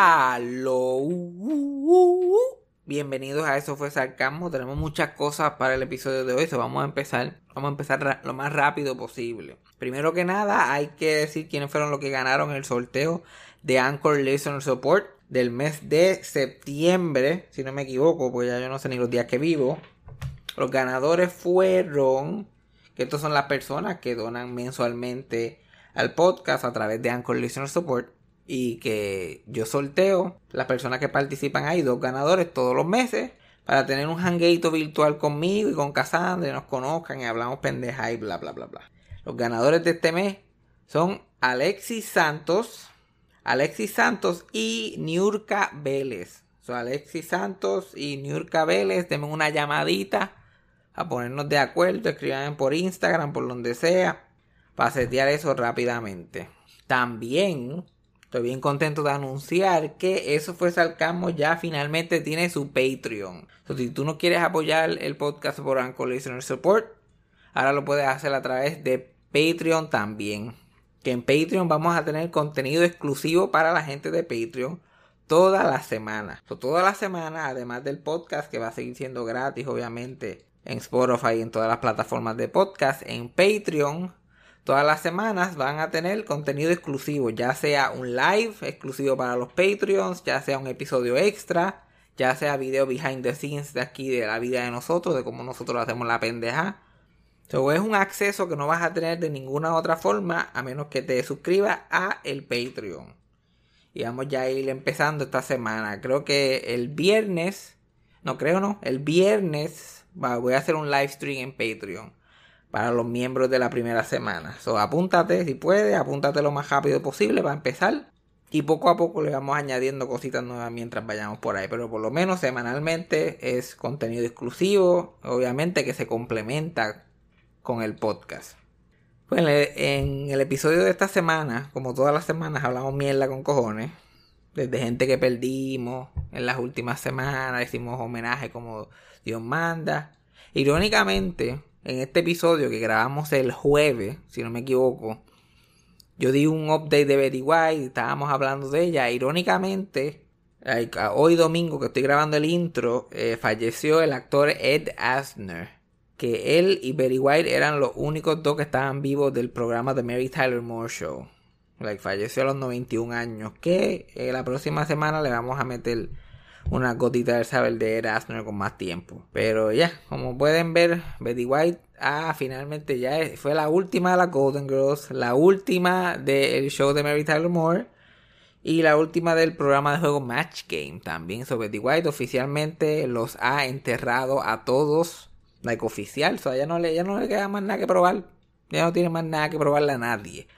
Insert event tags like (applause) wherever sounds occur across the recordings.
Aló. Bienvenidos a Eso fue Sarcasmo. Tenemos muchas cosas para el episodio de hoy. So vamos a empezar. Vamos a empezar lo más rápido posible. Primero que nada, hay que decir quiénes fueron los que ganaron el sorteo de Anchor Listener Support del mes de septiembre. Si no me equivoco, pues ya yo no sé ni los días que vivo. Los ganadores fueron. Que estos son las personas que donan mensualmente al podcast a través de Anchor Listener Support y que yo sorteo las personas que participan ahí, dos ganadores todos los meses, para tener un hangueito virtual conmigo y con Cassandra y nos conozcan y hablamos pendeja y bla bla bla bla. Los ganadores de este mes son Alexis Santos, Alexis Santos y Niurka Vélez. So, Alexis Santos y Niurka Vélez, denme una llamadita a ponernos de acuerdo, escriban por Instagram, por donde sea, para setear eso rápidamente. También Estoy bien contento de anunciar que eso fue Salcamo ya finalmente tiene su Patreon. si tú no quieres apoyar el podcast por Anchor Listener Support, ahora lo puedes hacer a través de Patreon también. Que en Patreon vamos a tener contenido exclusivo para la gente de Patreon toda la semana. toda la semana, además del podcast que va a seguir siendo gratis, obviamente, en Spotify y en todas las plataformas de podcast, en Patreon Todas las semanas van a tener contenido exclusivo, ya sea un live exclusivo para los Patreons, ya sea un episodio extra, ya sea video behind the scenes de aquí de la vida de nosotros, de cómo nosotros hacemos la pendeja. So, es un acceso que no vas a tener de ninguna otra forma a menos que te suscribas a el Patreon. Y vamos ya a ir empezando esta semana. Creo que el viernes, no creo no, el viernes voy a hacer un live stream en Patreon para los miembros de la primera semana. So, apúntate si puedes, apúntate lo más rápido posible para empezar. Y poco a poco le vamos añadiendo cositas nuevas mientras vayamos por ahí. Pero por lo menos semanalmente es contenido exclusivo. Obviamente que se complementa con el podcast. Pues en el episodio de esta semana, como todas las semanas, hablamos mierda con cojones. Desde gente que perdimos en las últimas semanas, hicimos homenaje como Dios manda. Irónicamente, en este episodio que grabamos el jueves, si no me equivoco, yo di un update de Betty White, estábamos hablando de ella. Irónicamente, hoy domingo que estoy grabando el intro, eh, falleció el actor Ed Asner. Que él y Betty White eran los únicos dos que estaban vivos del programa de Mary Tyler Moore Show. Like, falleció a los 91 años. Que eh, la próxima semana le vamos a meter una gotita del saber de Erasmus con más tiempo. Pero ya, como pueden ver, Betty White, ah, finalmente ya fue la última de la Golden Girls, la última del show de Mary Tyler Moore y la última del programa de juego Match Game también. So Betty White oficialmente los ha enterrado a todos, like oficial, o sea, ya no le, ya no le queda más nada que probar, ya no tiene más nada que probarle a nadie.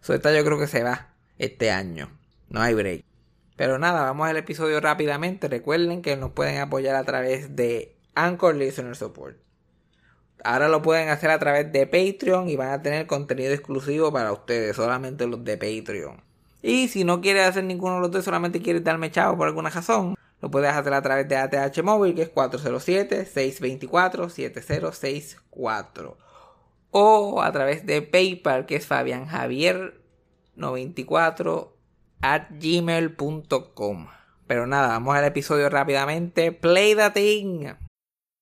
So esta yo creo que se va este año, no hay break. Pero nada, vamos al episodio rápidamente. Recuerden que nos pueden apoyar a través de Anchor Listener Support. Ahora lo pueden hacer a través de Patreon y van a tener contenido exclusivo para ustedes, solamente los de Patreon. Y si no quieres hacer ninguno de los dos, solamente quieres darme chavo por alguna razón, lo puedes hacer a través de ATH Móvil, que es 407-624-7064. O a través de PayPal, que es Fabián Javier 94 at gmail.com. Pero nada, vamos al episodio rápidamente. Play the thing.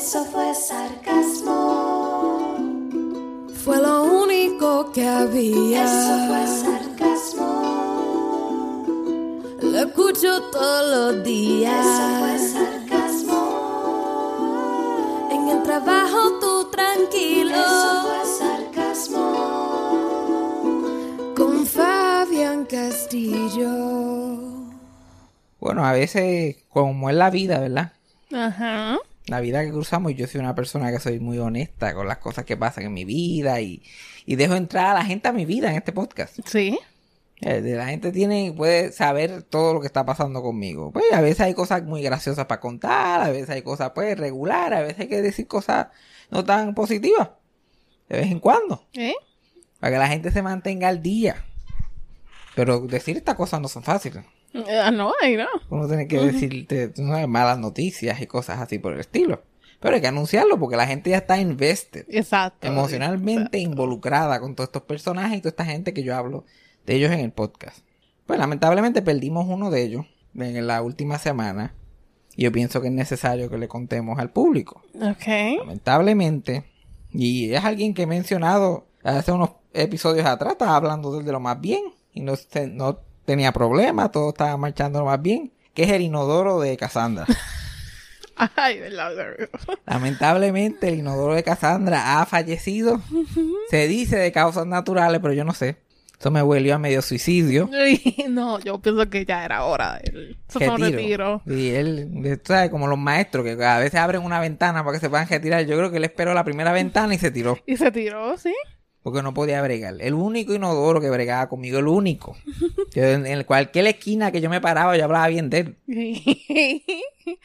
Eso fue sarcasmo. Fue lo único que había. Eso fue sarcasmo. Lo escucho todos los días. Eso fue sarcasmo. En el trabajo tú tranquilo. Eso fue sarcasmo. Con Fabián Castillo. Bueno, a veces, como es la vida, ¿verdad? Ajá la vida que cruzamos, yo soy una persona que soy muy honesta con las cosas que pasan en mi vida y, dejo entrar a la gente a mi vida en este podcast. Sí. Eh, La gente tiene, puede saber todo lo que está pasando conmigo. Pues a veces hay cosas muy graciosas para contar, a veces hay cosas pues regular, a veces hay que decir cosas no tan positivas. De vez en cuando. ¿Eh? Para que la gente se mantenga al día. Pero decir estas cosas no son fáciles. Ah, no, ahí no. Uno tiene que decirte malas noticias y cosas así por el estilo. Pero hay que anunciarlo porque la gente ya está invested. Exacto. emocionalmente involucrada con todos estos personajes y toda esta gente que yo hablo de ellos en el podcast. Pues lamentablemente perdimos uno de ellos en la última semana. Y yo pienso que es necesario que le contemos al público. Ok. Lamentablemente. Y es alguien que he mencionado hace unos episodios atrás. Estaba hablando de él de lo más bien. Y no, no tenía problemas. Todo estaba marchando más bien. Que es el inodoro de Cassandra. (laughs) Ay, verdad, verdad. Lamentablemente, el inodoro de Cassandra ha fallecido. Se dice de causas naturales, pero yo no sé. Eso me huelió a medio suicidio. No, yo pienso que ya era hora. El, eso fue un retiro. Y él, sabes, como los maestros que a veces abren una ventana para que se puedan retirar. Yo creo que él esperó la primera ventana y se tiró. Y se tiró, ¿sí? Porque no podía bregar. El único inodoro que bregaba conmigo, el único. (laughs) Que en, en cualquier esquina que yo me paraba, yo hablaba bien de él. (laughs)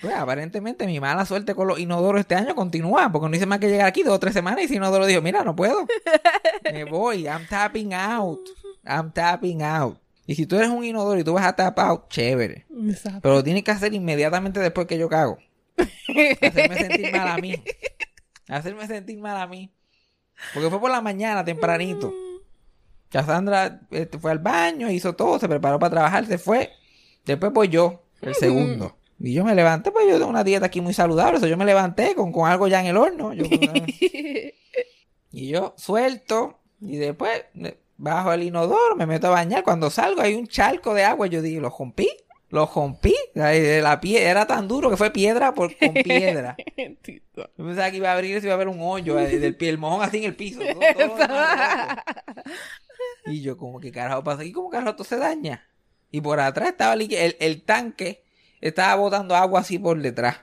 Pues aparentemente mi mala suerte con los inodoros este año continúa, porque no hice más que llegar aquí dos o tres semanas y ese inodoro dijo, mira, no puedo. Me (laughs) voy, I'm tapping out. I'm tapping out. Y si tú eres un inodoro y tú vas a tap out, chévere. Exacto. Pero lo tienes que hacer inmediatamente después que yo cago. Hacerme sentir mal a mí. Hacerme sentir mal a mí. Porque fue por la mañana, tempranito. Cassandra este, fue al baño, hizo todo, se preparó para trabajar, se fue. Después voy yo, el segundo. Y yo me levanté, pues yo tengo una dieta aquí muy saludable. eso yo me levanté con, con algo ya en el horno. Yo- (laughs) y yo suelto. Y después bajo el inodoro, me meto a bañar. Cuando salgo hay un charco de agua. Yo digo, lo rompí. Lo rompí. La pie era tan duro que fue piedra por, con piedra. (laughs) Yo pensaba que iba a abrir y iba a haber un hoyo del pie, el mojón así en el piso. todo- todo (laughs) y yo, como que carajo pasa aquí, como carajo esto se daña. Y por atrás estaba el, el tanque, estaba botando agua así por detrás.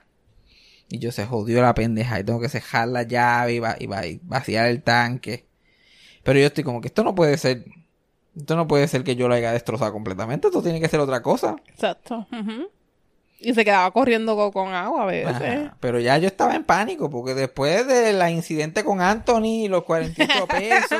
Y yo se jodió la pendeja y tengo que cejar la llave y, va, y, va- y vaciar el tanque. Pero yo estoy como que esto no puede ser. Esto no puede ser que yo lo haya destrozado completamente. Esto tiene que ser otra cosa. Exacto. Y se quedaba corriendo co- con, agua a veces. Ajá, Pero ya yo estaba en pánico porque después del incidente con Anthony, los 48 pesos,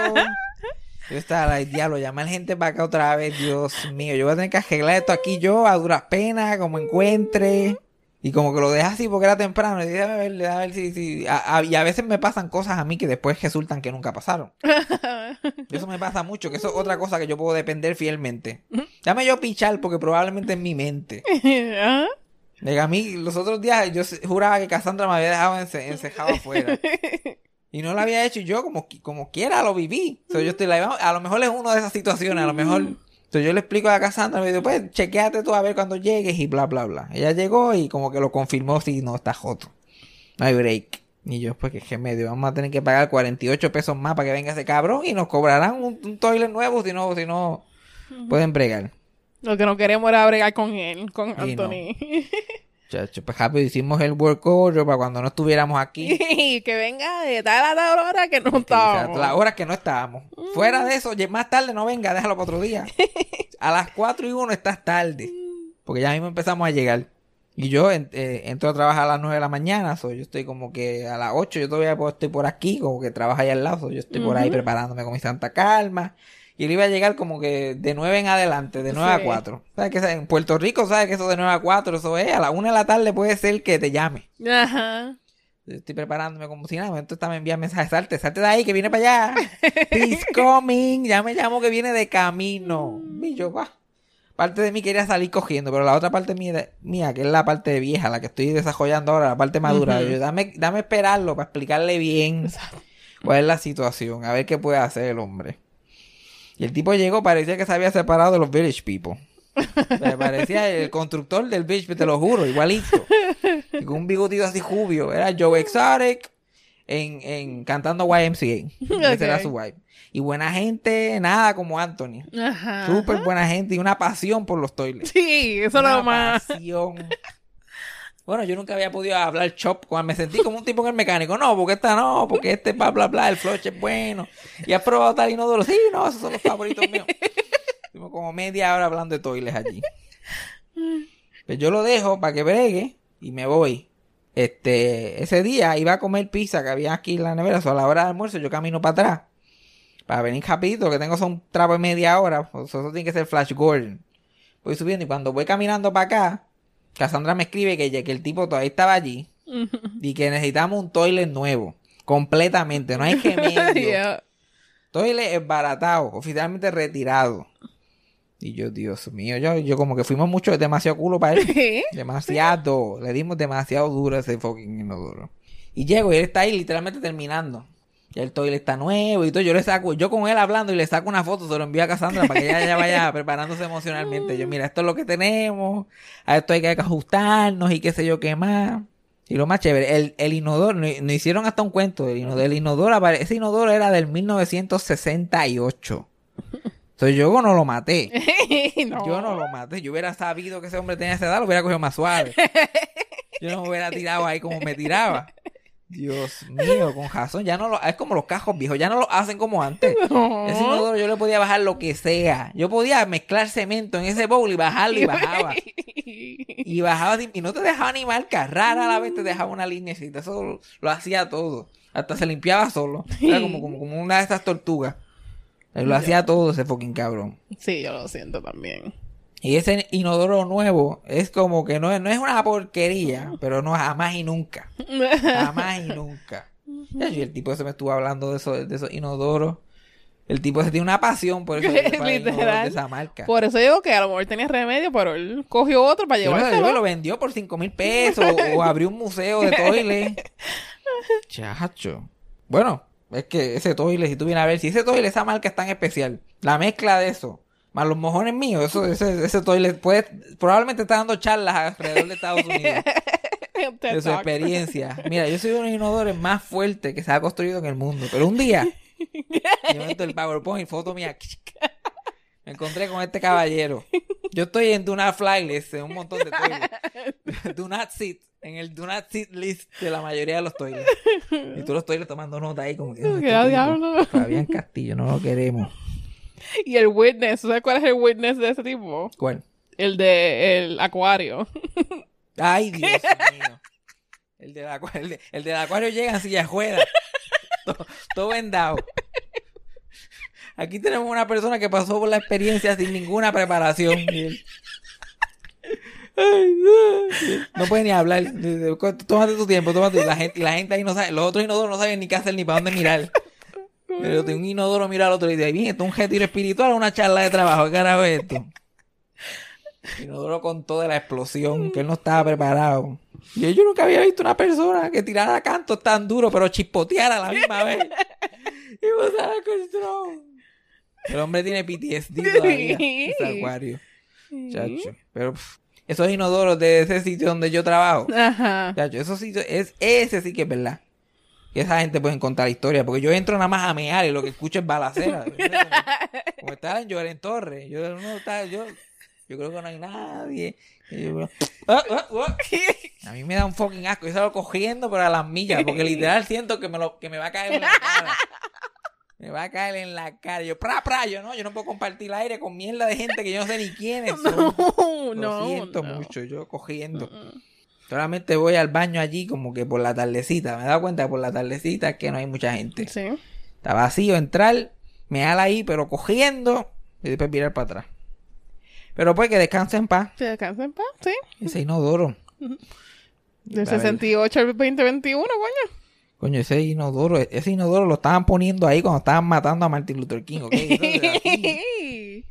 (laughs) yo estaba, like, diablo, llamar gente para acá otra vez, Dios mío, yo voy a tener que arreglar esto aquí yo a duras penas, como encuentre. Y como que lo dejas así porque era temprano. Y dije, déjame ver, déjame ver si, si- a- a- y a veces me pasan cosas a mí que después resultan que nunca pasaron. Y (laughs) Eso me pasa mucho, que eso es otra cosa que yo puedo depender fielmente. Dame yo pichar porque probablemente en mi mente. (laughs) ¿Ah? Diga, a mí los otros días yo juraba que Cassandra me había dejado ence- encejado afuera. (laughs) Y no lo había hecho y yo como, como quiera lo viví. So, yo estoy a lo mejor es una de esas situaciones, a lo mejor... So, yo le explico a Cassandra, me digo, pues chequeate tú a ver cuando llegues y bla, bla, bla. Ella llegó y como que lo confirmó, sí, no, está joto. No hay break. Y yo, pues, que medio, vamos a tener que pagar 48 pesos más para que venga ese cabrón y nos cobrarán un, un toilet nuevo si no, si no pueden bregar. Lo que no queremos era bregar con él, con Y no. (laughs) Chacho, pues rápido hicimos el work order para cuando no estuviéramos aquí. (laughs) y que venga de tal a tal hora que no estábamos. las horas que no estábamos. Fuera de eso, más tarde no venga, déjalo para otro día. (laughs) A las 4 y 1 estás tarde. Porque ya mismo empezamos a llegar. Y yo en- eh, entro a trabajar a las 9 de la mañana. So, yo estoy como que a las 8 yo todavía estoy por aquí, como que trabajo ahí al lado. so, yo estoy por ahí preparándome con mi santa calma. Y él iba a llegar como que de 9 en adelante, de 9 Sí. a 4. ¿Sabes que en Puerto Rico, sabes que eso de 9 a 4, eso es a las 1 de la tarde puede ser que te llame. Ajá. Estoy preparándome como si nada. Entonces me envía mensajes. Salte, salte de ahí, que viene para allá. (laughs) He's coming. Ya me llamo que viene de camino. Y yo, va. Parte de mí quería salir cogiendo, pero la otra parte mía, mía, que es la parte vieja, la que estoy desarrollando ahora, la parte madura, yo, dame, dame esperarlo para explicarle bien cuál es la situación, a ver qué puede hacer el hombre. Y el tipo llegó, parecía que se había separado de los Village People. Me parecía el constructor del Village, te lo juro, igualito. Y con un bigotito así jubio. Era Joe Exotic en, en cantando YMCA. Ese era su vibe. Y buena gente, nada como Anthony. Ajá. Súper buena gente y una pasión por los toilets. Sí, eso es Una lo más. pasión. Bueno, yo nunca había podido hablar chop cuando me sentí como un tipo en el mecánico. No, porque esta no, porque este bla bla bla, el flush es bueno. Y has probado tal inodoro. Sí, no, esos son los favoritos míos. Como media hora hablando de toiles allí. Pues yo lo dejo para que bregue y me voy. Este, ese día iba a comer pizza que había aquí en la nevera, o a la hora de almuerzo yo camino para atrás. Para venir rapidito, que tengo son trapo de media hora, eso tiene que ser Flash Gordon. Voy subiendo y cuando voy caminando para acá, Cassandra me escribe que, que el tipo todavía estaba allí y que necesitamos un toilet nuevo. Completamente, no hay que. (laughs) Yeah. Toilet esbaratado, oficialmente retirado. Y yo, Dios mío, yo, yo como que fuimos mucho, demasiado culo para él. Demasiado. Le dimos demasiado duro a ese fucking inodoro. Y llego y él está ahí literalmente terminando. Ya el toilet está nuevo y todo. Yo le saco, yo con él hablando y le saco una foto, se lo envío a Cassandra para que ella ya vaya (laughs) preparándose emocionalmente. Yo, mira, esto es lo que tenemos. A esto hay que ajustarnos y qué sé yo qué más. Y lo más chévere, el, el inodoro, nos hicieron hasta un cuento del inodoro. El inodoro, ese inodoro era del 1968. Entonces yo no lo maté. (laughs) no. Yo no lo maté. Yo hubiera sabido que ese hombre tenía esa edad, lo hubiera cogido más suave. Yo no me hubiera tirado ahí como me tiraba. Dios mío, con razón. Ya no lo, es como los cajos viejos, ya no lo hacen como antes. (laughs) No. Ese inodoro yo le podía bajar lo que sea. Yo podía mezclar cemento en ese bowl y bajarlo y bajaba. (laughs) Y bajaba y no te dejaba ni marca. Rara a la vez te dejaba una linecita. Eso lo, lo hacía todo. Hasta se limpiaba solo. Era como, como, como una de estas tortugas. Él lo hacía todo ese fucking cabrón. Sí, yo lo siento también. Y ese inodoro nuevo es como que no es, no es una porquería, pero no jamás y nunca. Jamás y nunca. Y el tipo ese me estuvo hablando de, eso, de esos inodoros. El tipo ese tiene una pasión por eso. (laughs) Literal. de esa marca. Por eso digo que a lo mejor tenía remedio, pero él cogió otro para que llevárselo. lo vendió por 5 mil pesos o abrió un museo de toilet. (laughs) Chacho. Bueno, es que ese toilet, si tú vienes a ver, si ese toilet, esa marca es tan especial, la mezcla de eso, más los mojones míos, eso, ese, ese toilet puede, probablemente está dando charlas alrededor de Estados Unidos (laughs) de su experiencia. Mira, yo soy uno de los inodores más fuertes que se ha construido en el mundo, pero un día, yo meto el PowerPoint, foto mía, me encontré con este caballero. Yo estoy en Do Not Fly List, en un montón de toilets. (laughs) Do Not Sit, en el Do Not Sit List de la mayoría de los toilets. Y tú los toilets tomando nota ahí como que... "Ah, este. Fabián Castillo, no lo queremos. (laughs) Y el witness, ¿sabes cuál es el witness de ese tipo? ¿Cuál? El de el acuario. (laughs) Ay, Dios mío. El del acuario, el, de- el del acuario llega silla de ruedas. todo, todo vendado. Aquí tenemos una persona que pasó por la experiencia sin ninguna preparación. Y no. Puede ni hablar. Tómate tu tiempo, tómate. Y la gente, y la gente ahí no sabe. Los otros inodoros no saben ni qué hacer ni para dónde mirar. Pero de un inodoro mira al otro y dice, bien, esto es un retiro espiritual o una charla de trabajo. ¿Qué carajo es esto? Inodoro con toda la explosión, que él no estaba preparado. Y yo, nunca había visto una persona que tirara cantos tan duro, pero chispoteara a la misma vez. Y of control. El hombre tiene PTSD todavía. Ese acuario. Chacho. Pero pff, esos inodoros de ese sitio donde yo trabajo. Ajá. Chacho, esos sitios, es, ese sí que es verdad. Que esa gente puede contar historia. Porque yo entro nada más a mear y lo que escucho es balacera. Como, estaba en Lloren Torres. Yo, no, estaba- yo, yo creo que no hay nadie. Yo, ah, ah, ah. A mí me da un fucking asco. Yo salgo cogiendo pero a las millas. Porque literal siento que me, lo, que me va a caer en la cara. Me va a caer en la cara. Yo, pra, pra, yo no, yo no puedo compartir el aire con mierda de gente que yo no sé ni quiénes son. (laughs) No, Lo no. siento no. mucho, yo cogiendo. Solamente voy al baño allí como que por la tardecita. Me he dado cuenta que por la tardecita es que no hay mucha gente. Sí. Está vacío, entrar, me ala ahí, pero cogiendo y después virar para atrás. Pero pues que descanse en paz. ¿Se descansa en paz? Sí. Ese inodoro. Del A ver. 68 al 2021, coño. Coño, ese inodoro, ese inodoro lo estaban poniendo ahí cuando estaban matando a Martin Luther King, ¿ok? (laughs) Eso es así. Ya,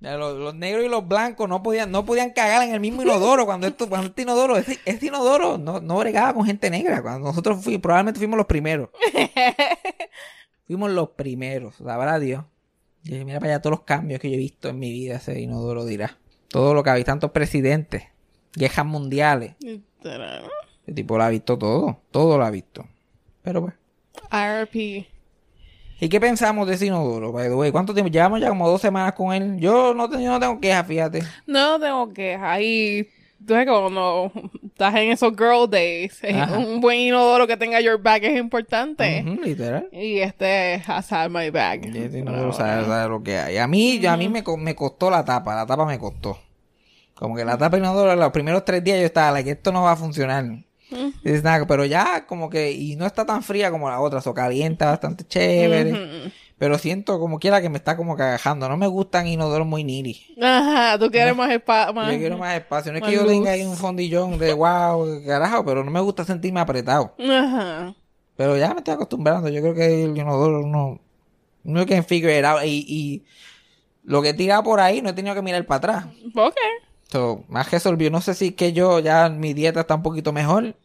Los, los negros y los blancos no podían, no podían cagar en el mismo inodoro cuando esto, cuando este inodoro, ese, ese inodoro no, no bregaba con gente negra. Cuando nosotros fuimos, probablemente fuimos los primeros. (laughs) fuimos los primeros, sabrá Dios. Y mira para allá todos los cambios que yo he visto en mi vida, ese inodoro dirá. Todo lo que ha visto, tantos presidentes, guerras mundiales. El tipo lo ha visto todo, todo lo ha visto. Pero pues. RP. ¿Y qué pensamos de ese inodoro, by the way? ¿Cuánto tiempo? Llevamos ya como dos semanas con él. Yo no, yo no tengo quejas, fíjate. No tengo que ahí. Tú sabes que cuando estás en esos girl days, eh, Ajá. un buen inodoro que tenga your bag es importante. Literal. Y este has had my bag. Y este no Pero, sabe, sabe lo que hay. A mí, a mí me, me costó la tapa, la tapa me costó. Como que la tapa inodoro, los primeros tres días yo estaba, like, esto no va a funcionar. Dices, nada, pero ya como que, y no está tan fría como la otra, eso calienta bastante chévere. Pero siento como quiera que me está como cagajando. No me gustan inodoros muy niri. Ajá, tú quieres más espacio. Yo quiero más espacio. No es que yo tenga ahí un fondillón de wow, carajo, pero no me gusta sentirme apretado. Ajá. Pero ya me estoy acostumbrando. Yo creo que el inodoro no. No figure it out. Y, y lo que he tirado por ahí no he tenido que mirar para atrás. Ok. So, más resolvió. No sé si es que yo ya mi dieta está un poquito mejor.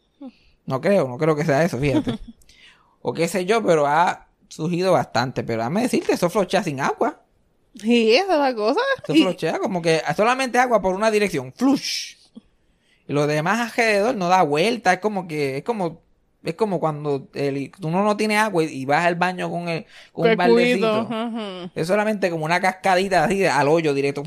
No creo, no creo que sea eso, fíjate. (laughs) o qué sé yo, pero ha surgido bastante. Pero déjame decirte, eso flochea sin agua. Sí, esa es la cosa. Eso Y- flochea como que solamente agua por una dirección. Flush. Y lo demás alrededor no da vuelta. Es como que, es como, es como cuando el, uno no tiene agua y, y vas al baño con, el, con un baldecito. Es solamente como una cascadita así al hoyo directo.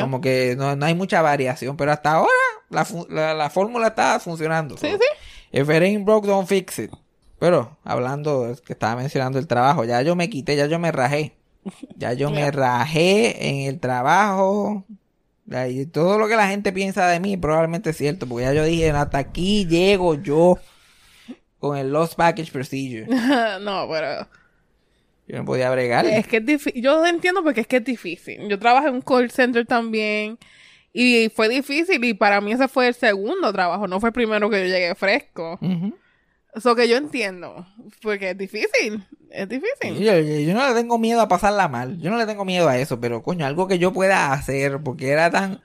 Como que no, no hay mucha variación. Pero hasta ahora la, la, la fórmula está funcionando. Sí, So, sí. If it ain't broke, don't fix it. Pero hablando, que estaba mencionando el trabajo, ya yo me quité, ya yo me rajé. Ya yo (laughs) me rajé en el trabajo. Y todo lo que la gente piensa de mí probablemente es cierto, porque ya yo dije, hasta aquí llego yo con el Lost Package Procedure. (laughs) no, pero Yo no podía bregar. es que es difícil. Yo entiendo porque es que es difícil. Yo trabajé en un call center también y fue difícil y para mí ese fue el segundo trabajo, no fue el primero que yo llegué fresco. Eso que yo entiendo, porque es difícil, es difícil. Yo, yo- yo no le tengo miedo a pasarla mal. Yo no le tengo miedo a eso, pero coño, algo que yo pueda hacer, porque era tan.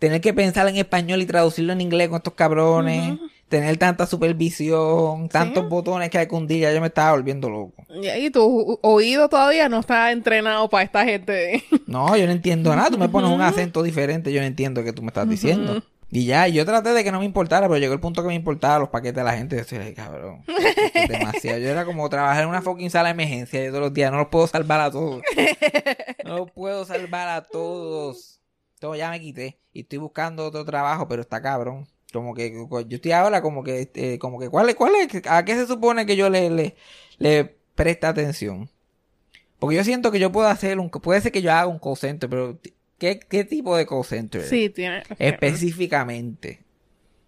Tener que pensar en español y traducirlo en inglés con estos cabrones, tener tanta supervisión, tantos botones que hay que hundir, ya yo me estaba volviendo loco. Y tu oído todavía no está entrenado para esta gente. No, yo no entiendo nada. Tú me pones un acento diferente, yo no entiendo qué tú me estás diciendo. Y ya, yo traté de que no me importara, pero llegó el punto que me importaba los paquetes de la gente. Yo decía, "Ay, cabrón, (laughs) es demasiado. Yo era como trabajar en una fucking sala de emergencia yo todos los días. No los puedo salvar a todos. (laughs) No los puedo salvar a todos. Todo ya me quité. Y estoy buscando otro trabajo, pero está cabrón. Como que yo estoy ahora como que, eh, como que, ¿cuál es, cuál es? ¿A qué se supone que yo le, le, le preste atención? Porque yo siento que yo puedo hacer un, puede ser que yo haga un call center, pero ¿qué, qué tipo de call center? sí, tiene. Específicamente.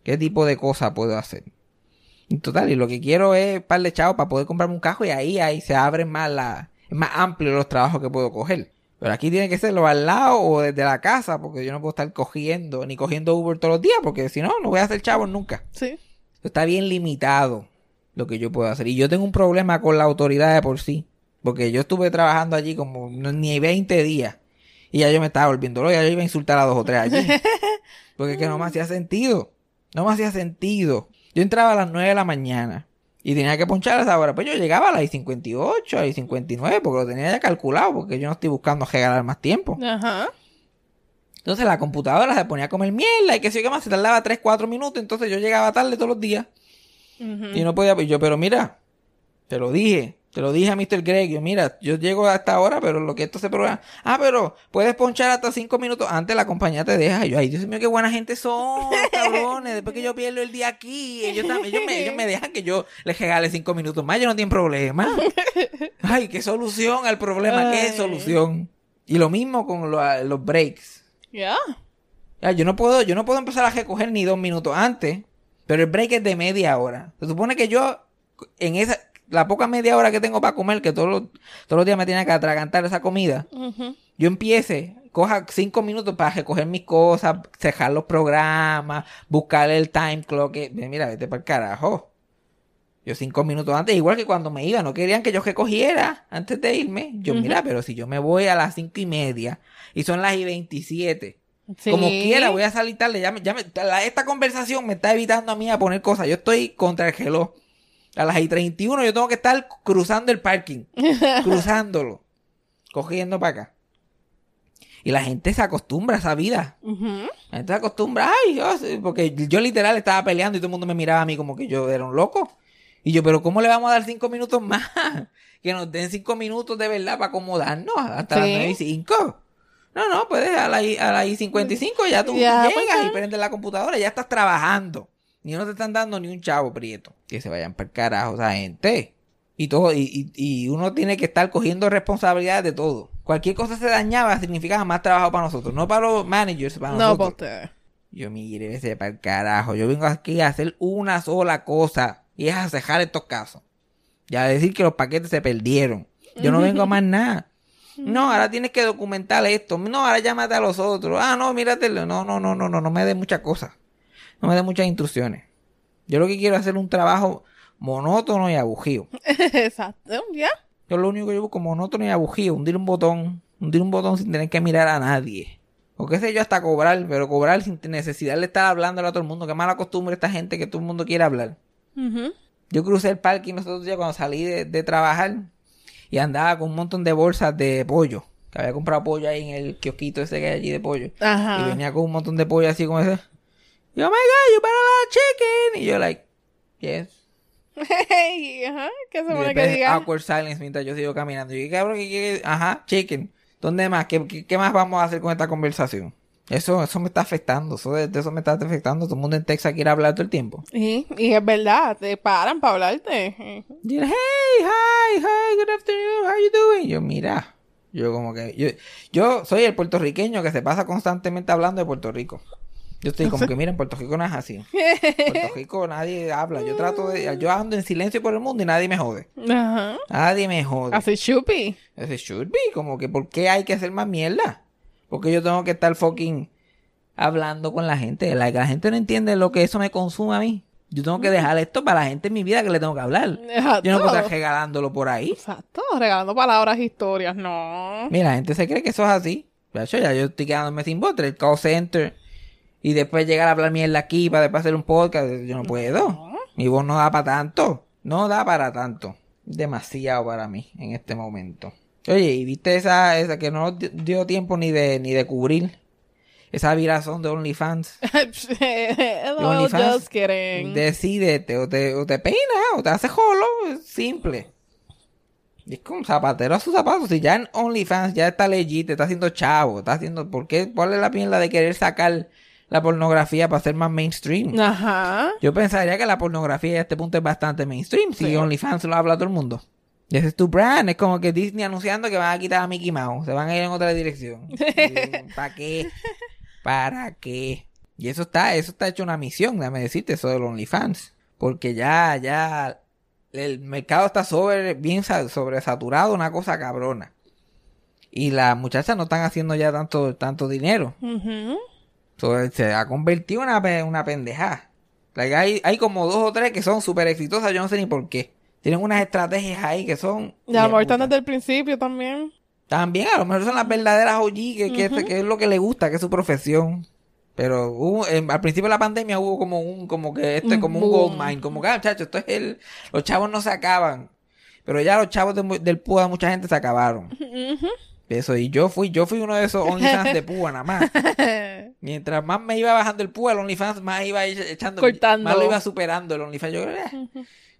¿Qué tipo de cosas puedo hacer? En total, y lo que quiero es par de chavos para poder comprarme un cajo y ahí, ahí se abren más la, es más amplio los trabajos que puedo coger. Pero aquí tiene que serlo al lado o desde la casa, porque yo no puedo estar cogiendo, ni cogiendo Uber todos los días, porque si no, no voy a hacer chavos nunca. Sí. Está bien limitado lo que yo puedo hacer. Y yo tengo un problema con la autoridad de por sí. Porque yo estuve trabajando allí como ni 20 días. Y ya yo me estaba volviendo loco. Ya yo iba a insultar a dos o tres allí. (laughs) Porque es que no me hacía sentido. No me hacía sentido. Yo entraba a las 9 de la mañana. Y tenía que ponchar a esa hora. Pues yo llegaba a las 58, a las 59. Porque lo tenía ya calculado. Porque yo no estoy buscando regalar más tiempo. Ajá. Entonces la computadora se ponía a comer mierda y que sé yo qué más, se tardaba 3, 4 minutos, entonces yo llegaba tarde todos los días y no podía, y yo, pero mira, te lo dije, te lo dije a Mr. Greg, yo, mira, yo llego a esta hora, pero lo que esto se programa, ah, pero puedes ponchar hasta 5 minutos antes, la compañía te deja, y yo, ay, Dios mío, qué buena gente son, cabrones, después que yo pierdo el día aquí, ellos, también, ellos, me, ellos me dejan que yo les regale 5 minutos más, yo no tienen problema, (laughs) ay, qué solución al problema, qué solución, y lo mismo con lo- los breaks, Ya. ya, yo no puedo, yo no puedo empezar a recoger ni dos minutos antes, pero el break es de media hora. Se supone que yo, en esa, la poca media hora que tengo para comer, que todos los, todos los días me tiene que atragantar esa comida, yo empiece, coja cinco minutos para recoger mis cosas, cejar los programas, buscar el time clock, que, mira, vete para el carajo. Yo cinco minutos antes, igual que cuando me iba, no querían que yo recogiera antes de irme. Yo, mira, pero si yo me voy a las cinco y media y son las y veintisiete, Sí. como quiera, voy a salir tarde. Ya me- ya me- la- esta conversación me está evitando a mí a poner cosas. Yo estoy contra el reloj. A las y 31 yo tengo que estar cruzando el parking. (laughs) cruzándolo. Cogiendo para acá. Y la gente se acostumbra a esa vida. La gente se acostumbra. Ay, yo sé", porque yo literal estaba peleando y todo el mundo me miraba a mí como que yo era un loco. Y yo, pero ¿cómo le vamos a dar cinco minutos más? (laughs) Que nos den cinco minutos de verdad para acomodarnos hasta las Sí. nueve y cinco. No, no, puedes a las a las y 55 ya tú Ya, llegas pues, y ya. prendes la computadora, ya estás trabajando. Ni no te están dando ni un chavo prieto. Que se vayan para el carajo esa gente. Y todo, y, y- y uno tiene que estar cogiendo responsabilidad de todo. Cualquier cosa se dañaba significaba más trabajo para nosotros. No para los managers, para No, para nosotros. ustedes. Yo mire, vete para el carajo. Yo vengo aquí a hacer una sola cosa. Y es a cejar estos casos. Y a decir que los paquetes se perdieron. Yo no vengo a más (laughs) nada. No, ahora tienes que documentar esto. No, ahora llámate a los otros. Ah, no, míratelo. No, no, no, no, no, no me dé muchas cosas. No me dé muchas instrucciones. Yo lo que quiero es hacer un trabajo monótono y aburrido. (laughs) Exacto, ya. Yo lo único que yo busco monótono y aburrido. Hundir un botón. Hundir un botón sin tener que mirar a nadie. O qué sé yo, hasta cobrar. Pero cobrar sin necesidad de estar hablando a todo el mundo. Qué mala costumbre esta gente que todo el mundo quiere hablar. Yo crucé el parque los otros días cuando salí de, de trabajar. Y andaba con un montón de bolsas de pollo. Que había comprado pollo ahí en el kiosquito ese que hay allí de pollo. Ajá. Y venía con un montón de pollo así como ese. Yo, oh my god, you better not chicken. Y yo, like, yes. (laughs) Hey, ajá. ¿Qué se supone que diga? awkward silence mientras yo sigo caminando. Y yo, cabrón, ¿qué quiere? Ajá, chicken. ¿Dónde más? ¿Qué, qué, qué más vamos a hacer con esta conversación? Eso, eso me está afectando. Eso, de, de eso me está afectando. Todo el mundo en Texas quiere hablar todo el tiempo. Y, y es verdad, te paran para hablarte. Y él, hey, hi, hi, good afternoon, how you doing? Yo, mira, yo como que, yo, yo soy el puertorriqueño que se pasa constantemente hablando de Puerto Rico. Yo estoy como que, (laughs) mira, en Puerto Rico no es así. En Puerto (laughs) Rico nadie habla. Yo trato de, yo ando en silencio por el mundo y nadie me jode. Ajá. Nadie me jode. Así chupi. Ese should be, como que, ¿por qué hay que hacer más mierda? Porque yo tengo que estar fucking hablando con la gente. La, la gente no entiende lo que eso me consume a mí. Yo tengo que dejar esto para la gente en mi vida que le tengo que hablar. Exacto. Yo no puedo estar regalándolo por ahí. Exacto, regalando palabras, historias, no. Mira, la gente se cree que eso es así. Ya yo estoy quedándome sin voz. El call center. Y después llegar a hablar mierda aquí para después hacer un podcast. Yo no puedo. Mi voz no da para tanto. No da para tanto. Demasiado para mí en este momento. Oye, ¿y viste esa, esa que no di- dio tiempo ni de, ni de cubrir? Esa virazón de OnlyFans. (laughs) Hello, OnlyFans, just kidding. Decídete, o te, o te peinas, o te haces jolo, es simple. Y es como zapatero a sus zapatos. Si ya en OnlyFans ya está legit, está haciendo chavo, está haciendo. ¿Por qué? ¿Cuál es la mierda de querer sacar la pornografía para ser más mainstream? Ajá. Yo pensaría que la pornografía a este punto es bastante mainstream. Si Sí. OnlyFans lo habla todo el mundo. Y ese es tu brand. Es como que Disney anunciando que van a quitar a Mickey Mouse. Se van a ir en otra dirección. (laughs) ¿Para qué? ¿Para qué? Y eso está, eso está hecho una misión, déjame decirte, eso del OnlyFans. Porque ya, ya, el mercado está sobre, bien sa- sobresaturado, una cosa cabrona. Y las muchachas no están haciendo ya tanto, tanto dinero. Ujú. So, se ha convertido en una, una pendejada. Like, hay, hay como dos o tres que son súper exitosas, yo no sé ni por qué. Tienen unas estrategias ahí que son... Y a lo mejor bien están desde el principio también. También, a lo mejor son las verdaderas OG, que, que, que es lo que le gusta, que es su profesión. Pero hubo- en- al principio de la pandemia hubo como un, como que este, como un gold mine, como que, ah, muchachos, esto es el, los chavos no se acaban. Pero ya los chavos de del PUA, mucha gente se acabaron. Eso, y yo fui, yo fui uno de esos (laughs) OnlyFans de PUA nada más. (laughs) Mientras más me iba bajando el PUA, el OnlyFans más iba e- echando, Cortando. más lo iba superando el OnlyFans. Yo creo, eh,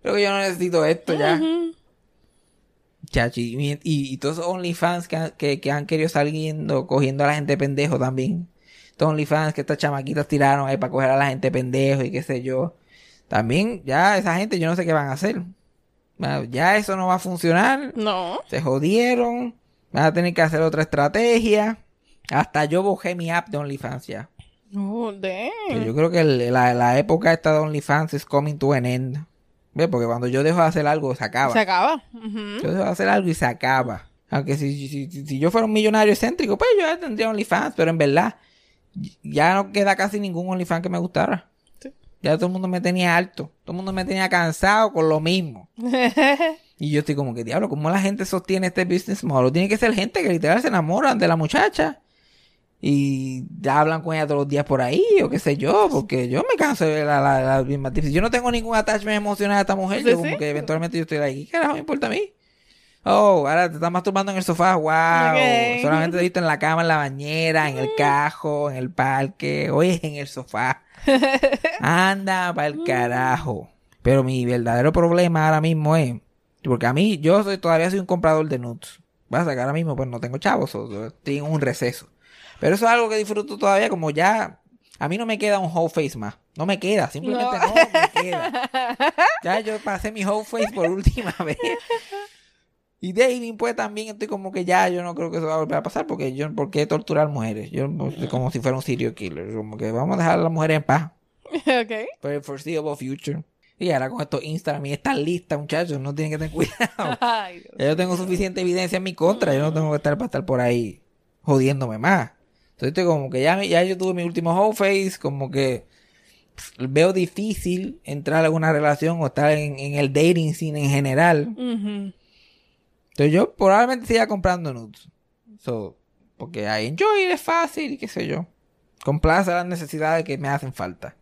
creo que yo no necesito esto ya. Chachi, y, y, y todos esos OnlyFans que, han- que, que han querido saliendo, cogiendo a la gente pendejo también. Estos OnlyFans que estas chamaquitas tiraron ahí para coger a la gente pendejo y qué sé yo. También, ya esa gente yo no sé qué van a hacer. Bueno, Ya eso no va a funcionar. No. Se jodieron. Van a tener que hacer otra estrategia. Hasta yo bajé mi app de OnlyFans ya. Oh, damn. Yo creo que el- la, la época esta de OnlyFans es coming to an end. ¿Ves? Porque cuando yo dejo de hacer algo, se acaba. Se acaba. Yo dejo de hacer algo y se acaba. Aunque si, si, si- si yo fuera un millonario excéntrico, pues yo ya tendría OnlyFans. Pero en verdad, ya no queda casi ningún OnlyFans que me gustara. Sí. Ya todo el mundo me tenía alto. Todo el mundo me tenía cansado con lo mismo. (laughs) Y yo estoy como que, diablo, ¿cómo la gente sostiene este business model? Tiene que ser gente que literal se enamoran de la muchacha. Y ya hablan con ella todos los días por ahí, o qué sé yo, porque yo me canso de ver la, la, la misma yo no tengo ningún attachment emocional a esta mujer, Sí, yo como sí. que eventualmente yo estoy ahí, ¿qué carajo me importa a mí? Oh, ahora te estás masturbando en el sofá, wow. Solamente te he visto en la cama, en la bañera, en el cajo, en el parque, hoy en el sofá. (laughs) Anda para el carajo. Pero mi verdadero problema ahora mismo es, porque a mí, yo soy, todavía soy un comprador de nuts. Pasa que ahora mismo pues no tengo chavos, o- estoy en un receso. Pero eso es algo que disfruto todavía, como ya A mí no me queda un whole face más. No me queda, simplemente no, me queda. Ya yo pasé mi whole face por última (laughs) vez. Y dating, pues también estoy como que ya, yo no creo que eso va a volver a pasar porque yo, ¿por qué torturar mujeres? Yo, como si fuera un serial killer. Como que vamos a dejar a las mujeres en paz. (laughs) ok. Por el foreseeable future. Y ahora con estos Instagram y estas listas, muchachos, no tienen que tener cuidado. (laughs) Ay, yo tengo suficiente evidencia en mi contra. Yo no tengo que estar para estar por ahí jodiéndome más. Entonces estoy como que ya, yo tuve mi último whole face, como que veo difícil entrar a alguna relación o estar en, en el dating scene en general. Entonces yo probablemente siga comprando nudes. So, porque I enjoy es fácil y qué sé yo. Complace las necesidades que me hacen falta.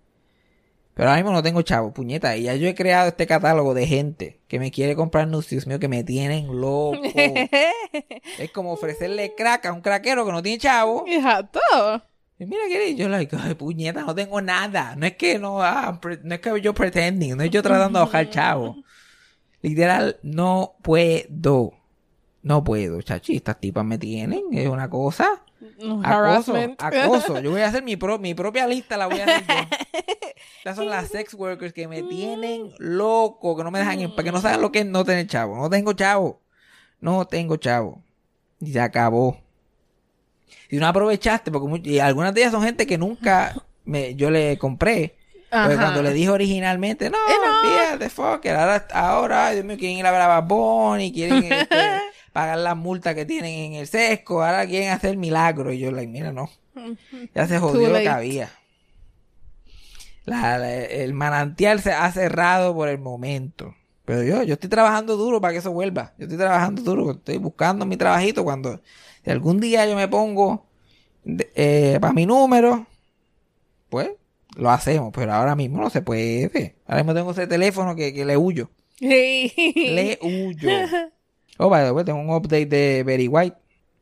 Pero ahora mismo no tengo chavo, puñeta. Y ya yo he creado este catálogo de gente que me quiere comprar nudes, Dios mío, que me tienen loco. (laughs) es como ofrecerle crack a un craquero que no tiene chavo. Exacto. Y mira que yo like, ay, puñeta, no tengo nada. No es que no, ah, no es que yo pretending, no es yo tratando de bajar chavo. Literal, no puedo. No puedo, chachi. Estas tipas me tienen, es una cosa. Acoso, acoso. Yo voy a hacer mi, pro- mi propia lista, la voy a hacer yo. (laughs) Estas son las sex workers que me tienen loco, que no me dejan en paz, que no saben lo que es no tener chavo. No tengo chavo. No tengo chavo. Y se acabó. Si no aprovechaste, porque y algunas de ellas son gente que nunca (laughs) me, yo le compré. Porque Ajá. cuando le dije originalmente, no, Eh, no. fíjate, fuck it, ahora, ahora, ay, Dios mío, quieren ir a ver a Bad Bunny, quieren (laughs) este, pagar las multas que tienen en el sesco, ahora quieren hacer milagros. Y yo, like, mira, no. Ya se jodió lo que había. La- la- el manantial se ha cerrado por el momento. Pero yo, yo estoy trabajando duro para que eso vuelva. Yo estoy trabajando duro. Estoy buscando mi trabajito cuando si algún día yo me pongo de- eh, para mi número, pues lo hacemos. Pero ahora mismo no se puede. Ahora mismo tengo ese teléfono que, que le huyo. Le huyo. (laughs) Oh, by the way, tengo un update de Very White.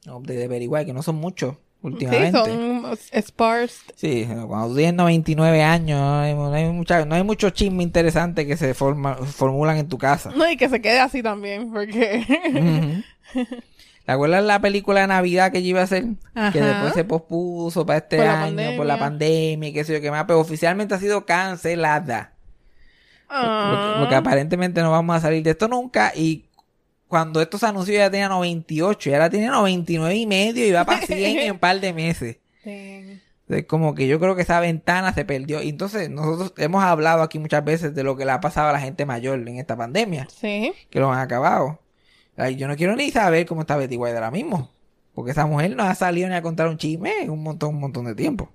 Un update de Very White, que no son muchos Sí, últimamente. son sparse. Sí, cuando tú tienes 99 años, no hay, no hay mucha, no hay mucho chisme interesante que se forma, formulan en tu casa. No, y que se quede así también, porque... Ujú. ¿Te acuerdas la película de Navidad que yo iba a hacer? Ajá. Que después se pospuso para este Por la año, por la pandemia. y qué sé yo qué más, pero oficialmente ha sido cancelada. Porque, Ah. porque aparentemente no vamos a salir de esto nunca y cuando esto se anunció ya tenía 98 y ahora tiene 99 y medio y va para (laughs) 100 en un par de meses. Sí. Es como que yo creo que esa ventana se perdió. Y entonces nosotros hemos hablado aquí muchas veces de lo que le ha pasado a la gente mayor en esta pandemia, Sí. que lo han acabado. Yo no quiero ni saber cómo está Betty White ahora mismo, porque esa mujer no ha salido ni a contar un chisme en un montón, un montón de tiempo.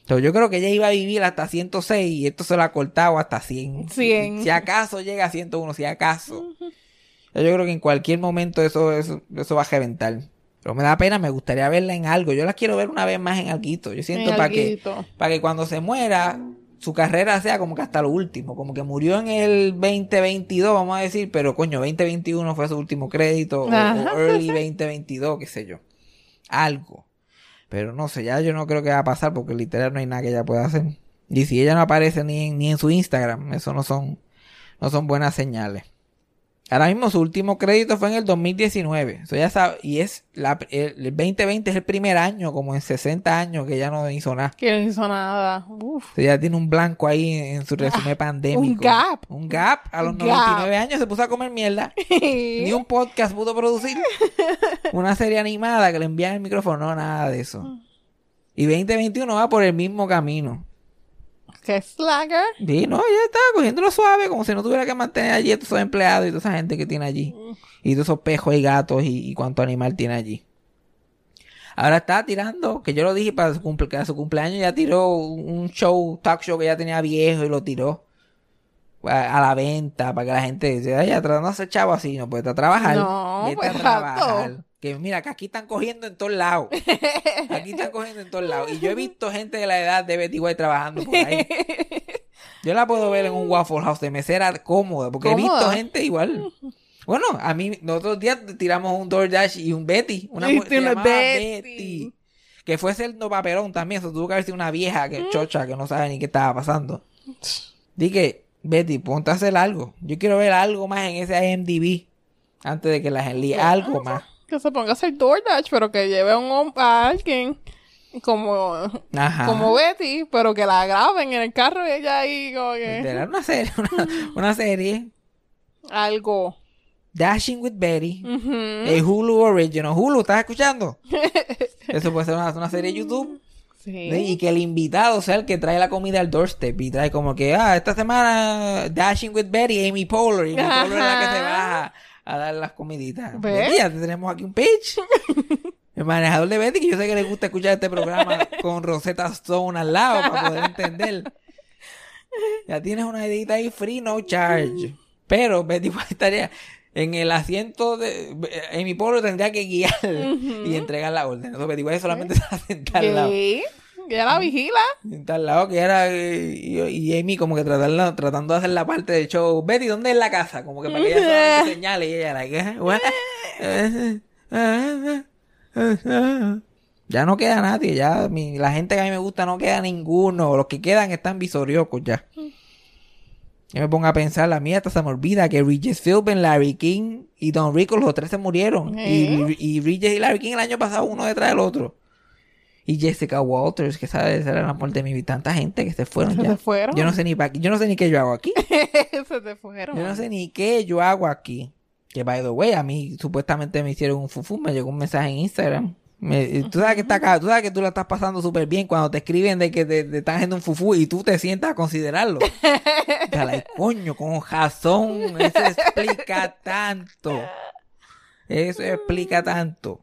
Entonces yo creo que ella iba a vivir hasta 106 y esto se lo ha cortado hasta 100. 100. Si acaso llega a 101, si acaso. (laughs) Yo creo que en cualquier momento eso, eso, eso va a reventar. Pero me da pena, me gustaría verla en algo. Yo la quiero ver una vez más en alguito. Yo siento En para que, para que cuando se muera, su carrera sea como que hasta lo último. Como que murió en el 2022, vamos a decir, pero coño, 2021 fue su último crédito. o- Ajá, o, sí, early sí. 2022, qué sé yo. Algo. Pero no sé, ya yo no creo que va a pasar porque literal no hay nada que ella pueda hacer. Y si ella no aparece ni en, ni en su Instagram, eso no son, no son buenas señales. Ahora mismo su último crédito fue en el 2019. Eso ya sabe, y es la, el, el 2020 es el primer año, como en 60 años, que ya no hizo nada. Que no hizo nada. Uf. Ya tiene un blanco ahí en su resumen pandémico. un gap. Un gap. A los Gap. 99 años se puso a comer mierda. (laughs) Ni un podcast pudo producir. (laughs) Una serie animada que le envían el micrófono. No, nada de eso. Y 2021 va por el mismo camino. Que slacker. Sí, no, ya estaba cogiéndolo suave, como si no tuviera que mantener allí a todos esos empleados y toda esa gente que tiene allí. Y todos esos pejos y gatos y, y cuánto animal tiene allí. Ahora está tirando, que yo lo dije para su, cumple, que a su cumpleaños ya tiró un show, talk show que ya tenía viejo y lo tiró a, a la venta para que la gente dice, ay, ya tratando de hacer chavo así, no puede trabajar. No, pues, a trabajar. Que mira, que aquí están cogiendo en todos lados. Aquí están (laughs) cogiendo en todos lados. Y yo he visto gente de la edad de Betty White trabajando por ahí. (laughs) Yo la puedo ver en un Waffle House de mesera cómoda, porque he visto gente igual. Bueno, a mí, nosotros días tiramos un DoorDash y un Betty. Una mujer una Betty. Betty. Que fue cerdo paperón también. Eso tuvo que haber sido una vieja que chocha que no sabe ni qué estaba pasando. Dije, Betty, ponte a hacer algo. Yo quiero ver algo más en ese IMDb antes de que las envíe. Algo más. Que se ponga a hacer DoorDash, pero que lleve a, un, a alguien. como, Ajá. como Betty, pero que la graben en el carro y ella ahí como que una serie, una, una serie. (laughs) algo. Dashing with Betty. Ujú. El Hulu Original. Hulu, ¿estás escuchando? (laughs) Eso puede ser una, una serie de YouTube. Sí. Y que el invitado sea el que trae la comida al doorstep y trae como que, ah, esta semana Dashing with Betty, Amy Poehler. Y Amy Poehler es la que se baja a dar las comiditas. ¿Ves? Betty, ya tenemos aquí un pitch. (laughs) El manejador de Betty, que yo sé que le gusta escuchar este programa con Rosetta Stone al lado para poder entender. Ya tienes una edita ahí free, no charge. Pero Betty pues, estaría en el asiento de Amy Poehler tendría que guiar y entregar la orden. Entonces Betty White solamente se va a sentar al lado. Y ella la vigila. Está al lado que era eh, y, y Amy como que tratando, tratando de hacer la parte del show. Betty, ¿dónde es la casa? Como que para que ella solamente (laughs) señale y ella like, eh? Ya no queda nadie, ya mi- la gente que a mí me gusta no queda ninguno. Los que quedan están visoriocos ya. Yo me pongo a pensar, la mía hasta se me olvida que Regis Philbin, Larry King y Don Rico, los tres se murieron. ¿Eh? Y, y Regis y Larry King el año pasado uno detrás del otro. Y Jessica Walters, que sabes, era la muerte de mi vida. Tanta gente que se fueron Se ya. te fueron. Yo no sé ni pa- yo no sé ni qué yo hago aquí. (laughs) Se te fueron. Yo no sé ni qué yo hago aquí. Que by the way, a mí supuestamente me hicieron un fufu, me llegó un mensaje en Instagram. Me- tú sabes que está acá, tú sabes que tú la estás pasando súper bien cuando te escriben de que te, te están haciendo un fufu y tú te sientas a considerarlo. (laughs) Sea, like, coño, con razón, eso explica tanto. Eso explica tanto.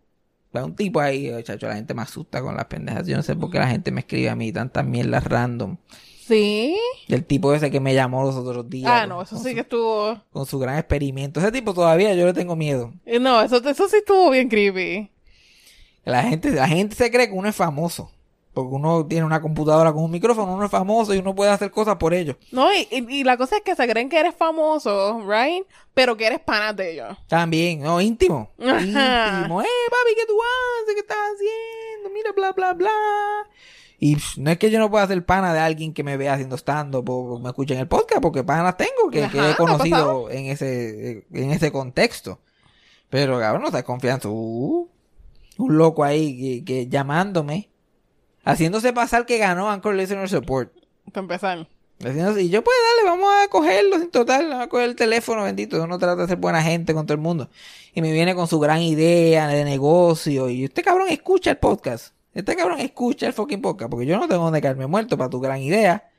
Hay un tipo ahí, chacho, la gente me asusta con las pendejas. Yo no sé por qué la gente me escribe a mí tantas mierdas random. Sí. El tipo ese que me llamó los otros días. Ah, con- no, eso sí su- que estuvo. con su gran experimento. Ese tipo todavía yo le tengo miedo. eh, No, eso, eso sí estuvo bien creepy. La gente, la gente se cree que uno es famoso. Porque uno tiene una computadora con un micrófono, uno es famoso y uno puede hacer cosas por ello. No, y, y, y la cosa es que se creen que eres famoso, right? Pero que eres pana de ellos. También, no, íntimo. (laughs) Ajá. Íntimo. Eh, papi, ¿qué tú haces? ¿Qué estás haciendo? Mira, bla, bla, bla. Y pff, no es que yo no pueda ser pana de alguien que me vea haciendo stand-up o me escuche en el podcast, porque panas tengo que, he ¿te ha conocido en ese, en ese contexto. Pero cabrón, no estás confiando. Uh, un loco ahí que, que llamándome, haciéndose pasar que ganó Anchor Listener Support. Para empezar. Haciéndose- y yo, pues dale, vamos a cogerlo sin total, vamos a coger el teléfono, bendito. Uno trata de ser buena gente con todo el mundo. Y me viene con su gran idea de negocio. Y este cabrón escucha el podcast. Este cabrón escucha el fucking podcast. Porque yo no tengo donde caerme muerto para tu gran idea.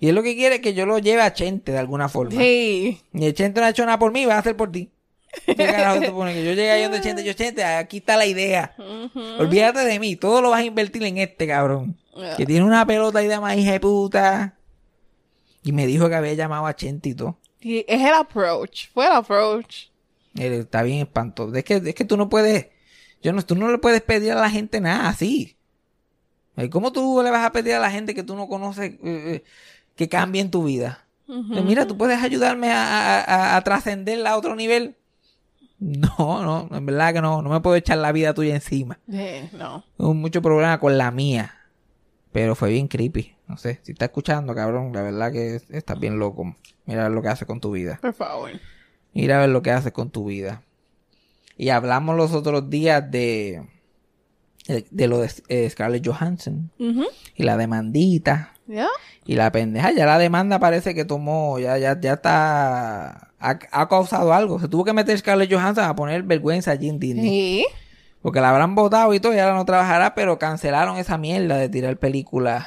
Y él lo que quiere es que yo lo lleve a Chente de alguna forma. Sí. Y el Chente no ha hecho nada por mí, va a hacer por ti. (laughs) ¿Qué carajo te pone? Que yo llegue ahí donde Chente, yo Chente, aquí está la idea. Olvídate de mí, todo lo vas a invertir en este cabrón. Yeah. Que tiene una pelota ahí de más hija de puta. Y me dijo que había llamado a Chente y todo. Y es el approach. Fue el approach. Él está bien espantoso. Es que, es que tú no puedes, yo no, tú no le puedes pedir a la gente nada así. Eh, ¿Cómo tú le vas a pedir a la gente que tú no conoces eh, eh, que cambien tu vida? Eh, Mira, tú puedes ayudarme a, a, a- a trascenderla a otro nivel. (laughs) No, no, en verdad que no, no me puedo echar la vida tuya encima. Sí, (laughs) no. Hubo mucho problema con la mía. Pero fue bien creepy. No sé, si estás escuchando, cabrón, la verdad que estás bien loco. Mira a ver lo que hace con tu vida. Por favor. Mira a ver lo que hace con tu vida. Y hablamos los otros días de de lo de eh, Scarlett Johansson y la demandita ¿Ya? y la pendeja. Ya la demanda parece que tomó, ya ya ya está ha, ha causado algo. Se tuvo que meter Scarlett Johansson a poner vergüenza allí en Disney. Sí. Porque la habrán votado y todo, y ahora no trabajará, pero cancelaron esa mierda de tirar películas.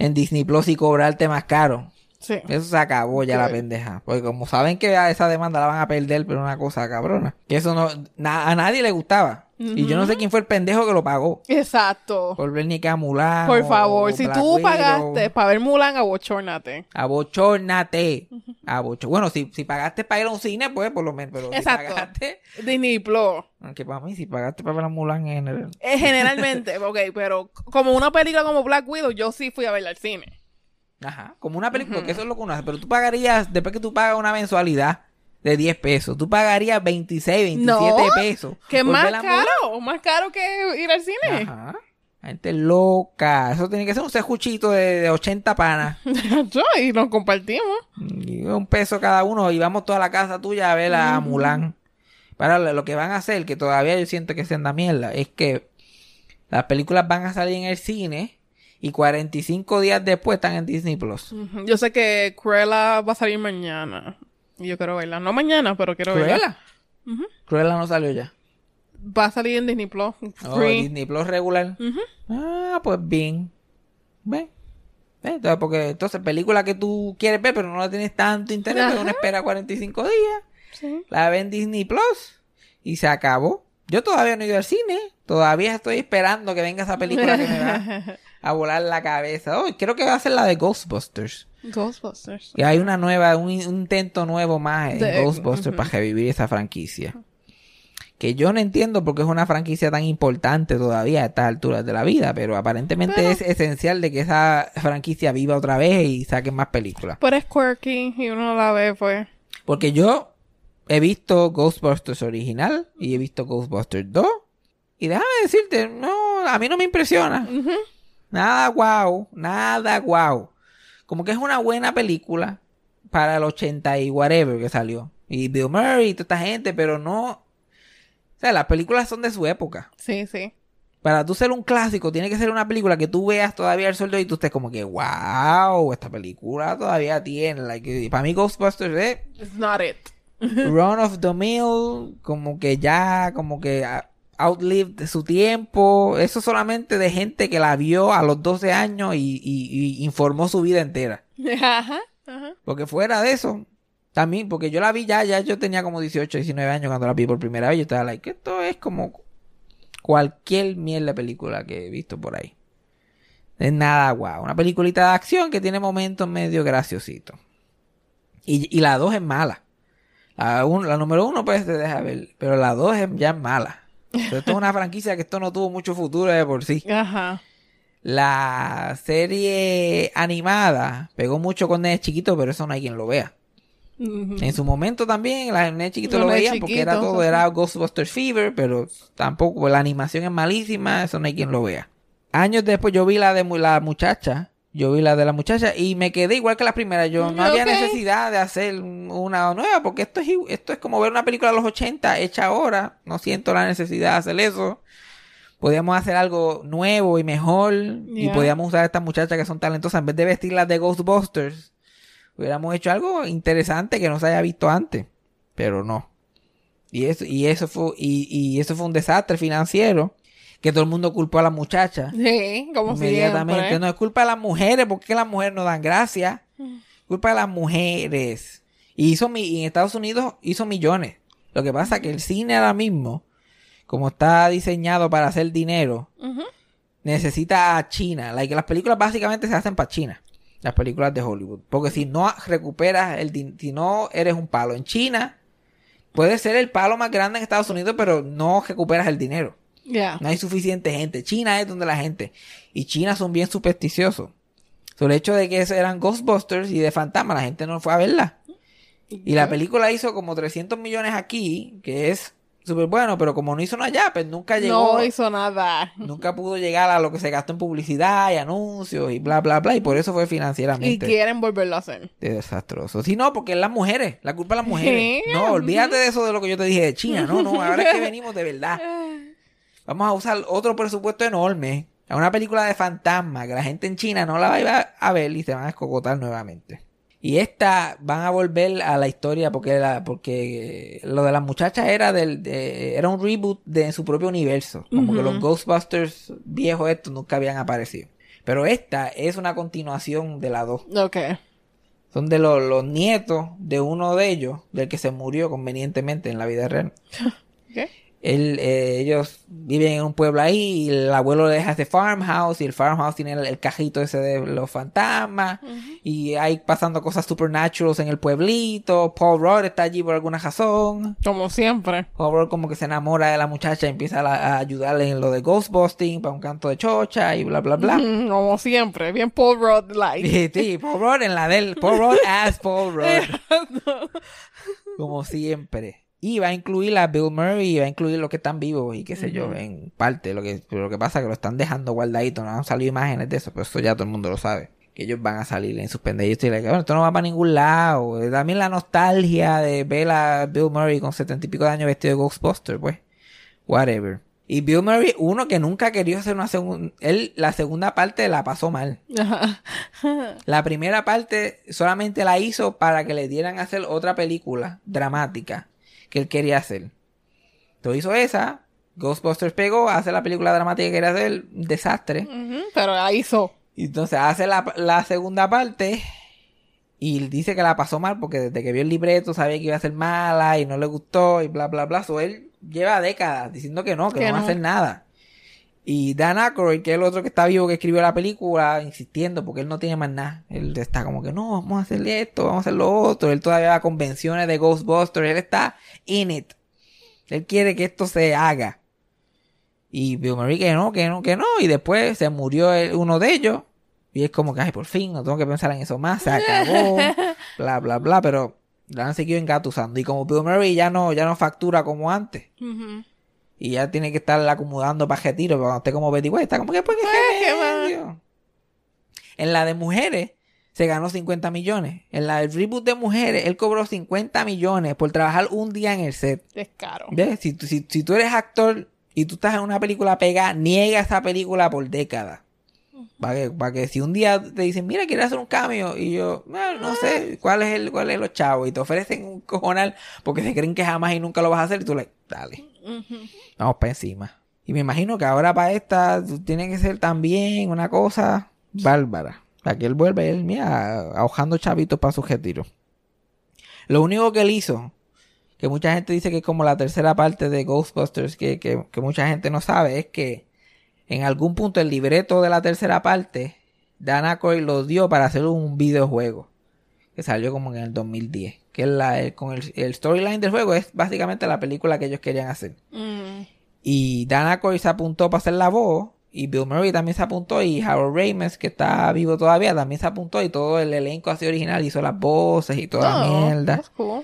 En Disney Plus y cobrarte más caro. Sí. Eso se acabó ya la pendeja. Porque como saben que a esa demanda la van a perder, pero una cosa cabrona. Que eso no, na- a nadie le gustaba. Y yo no sé quién fue el pendejo que lo pagó. Exacto. Por ver ni que a Mulan. Por favor, o si Black tú Widow. pagaste para ver Mulan, abochórnate. Abochórnate. Abocho- Bueno, si, si pagaste para ir a un cine, pues por lo menos. Pero Exacto. si pagaste. Disney Plus. Aunque para mí, si pagaste para ver a Mulan en el. Eh, generalmente, (laughs) ok, pero como una película como Black Widow, yo sí fui a verla al cine. Ajá, como una película, porque eso es lo que uno hace. Pero tú pagarías, después que tú pagas una mensualidad de 10 pesos, tú pagarías 26, 27 No, pesos. Que más caro, más caro que ir al cine. Ajá. Gente loca. Eso tiene que ser un sejuchito de, de 80 panas. Yo, y nos compartimos. Y un peso cada uno y vamos toda la casa tuya a ver a Mulan. Para lo lo que van a hacer, que todavía yo siento que se anda mierda, es que las películas van a salir en el cine y 45 días después están en Disney Plus. Yo sé que Cruella va a salir mañana. Y yo quiero verla. No mañana, pero quiero verla. Cruella. Cruella no salió ya. Va a salir en Disney Plus. Oh. Disney Plus regular. Ah, pues bien. Ve. Ve, Entonces, porque entonces película que tú quieres ver, pero no la tienes tanto interés, pero uno espera 45 días. Sí. La ve en Disney Plus y se acabó. Yo todavía no he ido al cine. Todavía estoy esperando que venga esa película que me va (laughs) a volar la cabeza. Oh, creo que va a ser la de Ghostbusters. Ghostbusters. Y hay una nueva, un, intento nuevo más en De- Ghostbusters para revivir esa franquicia. Que yo no entiendo porque es una franquicia tan importante todavía a estas alturas de la vida, pero aparentemente es esencial de que esa franquicia viva otra vez y saquen más películas. Pero es quirky y uno la ve, pues. Porque yo he visto Ghostbusters original y he visto Ghostbusters 2. Y déjame decirte, no, a mí no me impresiona. Nada guau, nada guau. Como que es una buena película para el 80 y whatever que salió. Y Bill Murray y toda esta gente, pero no... O sea, las películas son de su época. Sí, sí. Para tú ser un clásico, tiene que ser una película que tú veas todavía el sueldo y tú estés como que, wow, esta película todavía tiene. Like, para mí Ghostbusters es It's not it. (laughs) Run of the Mill, como que ya, como que ah, outlived su tiempo. Eso solamente de gente que la vio a los 12 años y, y- y informó su vida entera. (laughs) Ajá. Ajá. Porque fuera de eso, también, porque yo la vi ya, ya yo tenía como 18, 19 años cuando la vi por primera vez. Yo estaba like, esto es como cualquier mierda película que he visto por ahí. Es nada guau. Una peliculita de acción que tiene momentos medio graciositos. Y, y la 2 es mala. La, un- la número uno pues te deja ver. Pero la 2 es ya mala. Pero esto es una franquicia que esto no tuvo mucho futuro de por sí. Ajá. La serie animada pegó mucho con Nene Chiquito, pero eso no hay quien lo vea. En su momento también, la Nene Chiquito Los lo veían porque era Chiquitos, todo, era Ghostbusters Fever, pero tampoco, la animación es malísima, eso no hay quien lo vea. Años después yo vi la de la muchacha, yo vi la de la muchacha y me quedé igual que la primera. Yo no había necesidad de hacer una nueva porque esto es, esto es como ver una película de los 80 hecha ahora. No siento la necesidad de hacer eso. Podíamos hacer algo nuevo y mejor y podíamos usar a estas muchachas que son talentosas en vez de vestirlas de Ghostbusters. Hubiéramos hecho algo interesante que no se haya visto antes, pero no. Y eso, y eso fue, y, y eso fue un desastre financiero que todo el mundo culpó a las muchachas. Sí, como Inmediatamente. siempre. No es culpa de las mujeres, porque las mujeres no dan gracia. Culpa de las mujeres. Y hizo mi, y en Estados Unidos hizo millones. Lo que pasa es que el cine ahora mismo, como está diseñado para hacer dinero, necesita a China. Like, las películas básicamente se hacen para China. Las películas de Hollywood. Porque si no recuperas el si no eres un palo en China, puede ser el palo más grande en Estados Unidos, pero no recuperas el dinero. No hay suficiente gente. China es donde la gente. Y China son bien supersticiosos. Sobre el hecho de que eran Ghostbusters y de fantasma, la gente no fue a verla. Y la película hizo como 300 millones aquí, que es súper bueno, pero como no hizo nada allá, pues nunca llegó. No hizo nada. (laughs) Nunca pudo llegar a lo que se gastó en publicidad y anuncios y bla, bla, bla. Y por eso fue Y financieramente quieren volverlo a hacer. desastroso. Si no, porque es las mujeres. La culpa es las mujeres. Sí, (laughs) No, olvídate de eso de lo que yo te dije de China. No, no, ahora es que venimos de verdad. (laughs) Vamos a usar otro presupuesto enorme a una película de fantasma que la gente en China no la va a ver y se van a escocotar nuevamente. Y esta van a volver a la historia porque la, porque lo de las muchachas era del de- era un reboot de su propio universo, como que los Ghostbusters viejos estos nunca habían aparecido. Pero esta es una continuación de la 2. Ok. Son de los, los nietos de uno de ellos, del que se murió convenientemente en la vida real. (laughs) Él, eh, ellos viven en un pueblo ahí y el abuelo le deja ese farmhouse y el farmhouse tiene el, el cajito ese de los fantasmas y hay pasando cosas supernaturals en el pueblito. Paul Rudd está allí por alguna razón. Como siempre. Paul Rudd como que se enamora de la muchacha y empieza a, ayudarle en lo de Ghostbusting para un canto de chocha y bla bla bla. Mm, Como siempre. Bien Paul Rudd like. Sí, sí, Paul Rudd en la del Paul Rudd as Paul (laughs) Rudd. Como siempre. Y va a incluir a Bill Murray y va a incluir los que están vivos y qué sé yo, en parte. Lo que, lo que pasa es que lo están dejando guardadito. No han salido imágenes de eso, pero eso ya todo el mundo lo sabe. Que ellos van a salir en sus pendejitos. Y like, bueno, esto no va para ningún lado. Eh, También la nostalgia de ver a Bill Murray con setenta y pico de años vestido de Ghostbuster, pues. Whatever. Y Bill Murray, uno que nunca quería hacer una segunda... Él, la segunda parte la pasó mal. (laughs) La primera parte solamente la hizo para que le dieran a hacer otra película dramática que él quería hacer. Entonces hizo esa, Ghostbusters pegó, hace la película dramática que quería hacer, un desastre. Ujú, Pero la hizo. Y entonces hace la, la segunda parte y dice que la pasó mal porque desde que vio el libreto sabía que iba a ser mala y no le gustó y bla bla bla. So él lleva décadas diciendo que no, que, Que no va a hacer nada. Y Dan Aykroyd, que es el otro que está vivo que escribió la película, insistiendo porque él no tiene más nada. Él está como que no, vamos a hacerle esto, vamos a hacer lo otro. Él todavía va a convenciones de Ghostbusters, él está in it. Él quiere que esto se haga. Y Bill Murray que no, que no, que no. Y después se murió uno de ellos. Y es como que, ay, por fin, no tengo que pensar en eso más, se acabó, (laughs) bla, bla, bla. Pero la han seguido engatusando. Y como Bill Murray ya no, ya no factura como antes. Ujú. Y ya tiene que estar acomodando para retiro. Pero cuando esté como Betty White, está como que, pues, ¿qué qué remedio? En la de mujeres, se ganó 50 millones. En la del reboot de mujeres, él cobró 50 millones por trabajar un día en el set. Es caro. ¿Ves? Si, tú- si, si tú eres actor y tú estás en una película pegada, niega esa película por décadas. Para que, para que si un día te dicen, mira, quieres hacer un cambio, y yo, "Ah, no sé, ¿cuál es el, cuál es los chavos? Y te ofrecen un cojonal porque se creen que jamás y nunca lo vas a hacer, y tú le, dale, vamos para encima. Y me imagino que ahora para esta tiene que ser también una cosa bárbara. Para que él vuelva él, mira, ahojando chavitos para su retiro. Lo único que él hizo, que mucha gente dice que es como la tercera parte de Ghostbusters, que, que, que mucha gente no sabe, es que en algún punto el libreto de la tercera parte, Dan Aykroyd lo dio para hacer un videojuego, que salió como en el 2010. Que la, el- con el, el storyline del juego es básicamente la película que ellos querían hacer. Mm. Y Dan Aykroyd se apuntó para hacer la voz. Y Bill Murray también se apuntó. Y Harold Ramis, que está vivo todavía, también se apuntó. Y todo el elenco así original hizo las voces y toda la Oh, mierda. cool.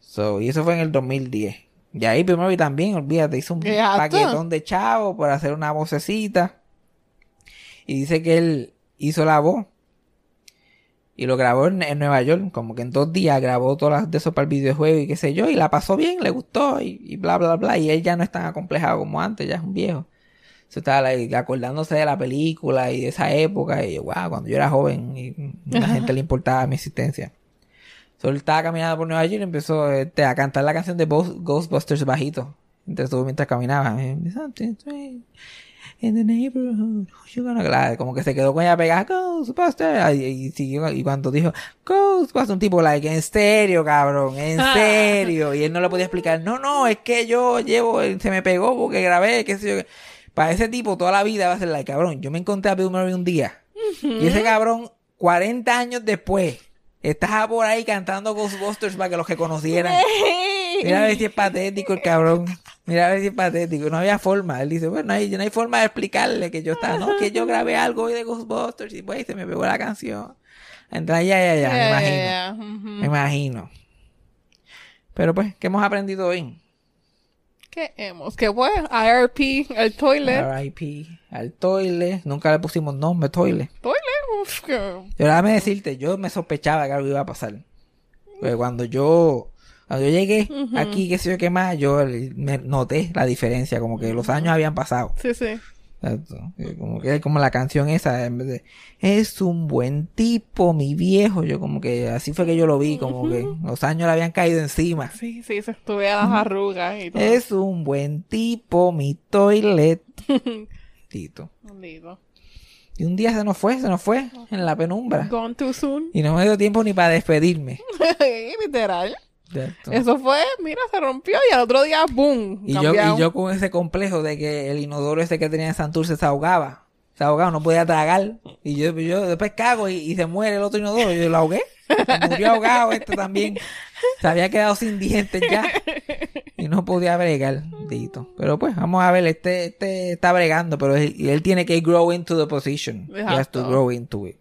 So, y eso fue en el 2010. Y ahí Bill Murray también, olvídate, hizo un paquetón de chavo por hacer una vocecita. Y dice que él hizo la voz. Y lo grabó en, en Nueva York. Como que en dos días grabó todas las de eso para el videojuego y qué sé yo. Y la pasó bien, le gustó y, y bla, bla, bla. Y él ya no es tan acomplejado como antes, ya es un viejo. Se estaba like, acordándose de la película y de esa época. Y yo, wow, cuando yo era joven y la gente le importaba mi existencia. Solo estaba caminando por Nueva York y empezó este, a cantar la canción de Ghost- Ghostbusters bajito. Entonces mientras caminaba. "Something strange In the neighborhood. you gonna-" La- Como que se quedó con ella pegada. Ghostbusters. Y, y siguió. Y cuando dijo Ghostbusters, un tipo like, en serio, cabrón, en serio. Y él no le podía explicar. No, no, es que yo llevo, se me pegó porque grabé, qué sé yo. Para ese tipo toda la vida va a ser like, cabrón. Yo me encontré a Bill Murray un día. Y ese cabrón, 40 años después, estaba por ahí cantando Ghostbusters para que los que conocieran. (laughs) Mira a ver si es patético el cabrón. Mira a ver si es patético. No había forma. Él dice, bueno, no hay, no hay forma de explicarle que yo estaba, no, que yo grabé algo hoy de Ghostbusters y pues se me pegó la canción. Entra ya, ya, ya, me imagino. yeah, yeah. Ujú. Me imagino. Pero pues, ¿qué hemos aprendido hoy? ¿Qué hemos? ¿Qué fue? IRP, el toilet. RIP al toilet. Nunca le pusimos nombre, toilet. Toilet. Uf, que- Yo déjame decirte, yo me sospechaba que algo iba a pasar. Porque cuando yo, cuando yo llegué aquí, qué sé yo qué más, yo me noté la diferencia, como que los años habían pasado. Sí, sí. Exacto. Como que como la canción esa, en vez de, es un buen tipo, mi viejo. Yo como que así fue que yo lo vi, como que los años le habían caído encima. Sí, sí, se estuve a las arrugas y todo. Es un buen tipo, mi toilet. (laughs) Tito. Y un día se nos fue, se nos fue en la penumbra. Gone too soon. Y no me dio tiempo ni para despedirme. (laughs) Literal. Eso fue, mira, se rompió y al otro día, boom. Y yo, y yo con ese complejo de que el inodoro ese que tenía en Santurce se ahogaba. Se ahogaba, no podía tragar. Y yo, yo después cago y, y se muere el otro inodoro. Yo lo ahogué. Se murió ahogado este también. Se había quedado sin dientes ya. Y no podía bregar, dito. Pero pues, vamos a ver, este, este está bregando, pero él, él tiene que grow into the position. He has to grow into it.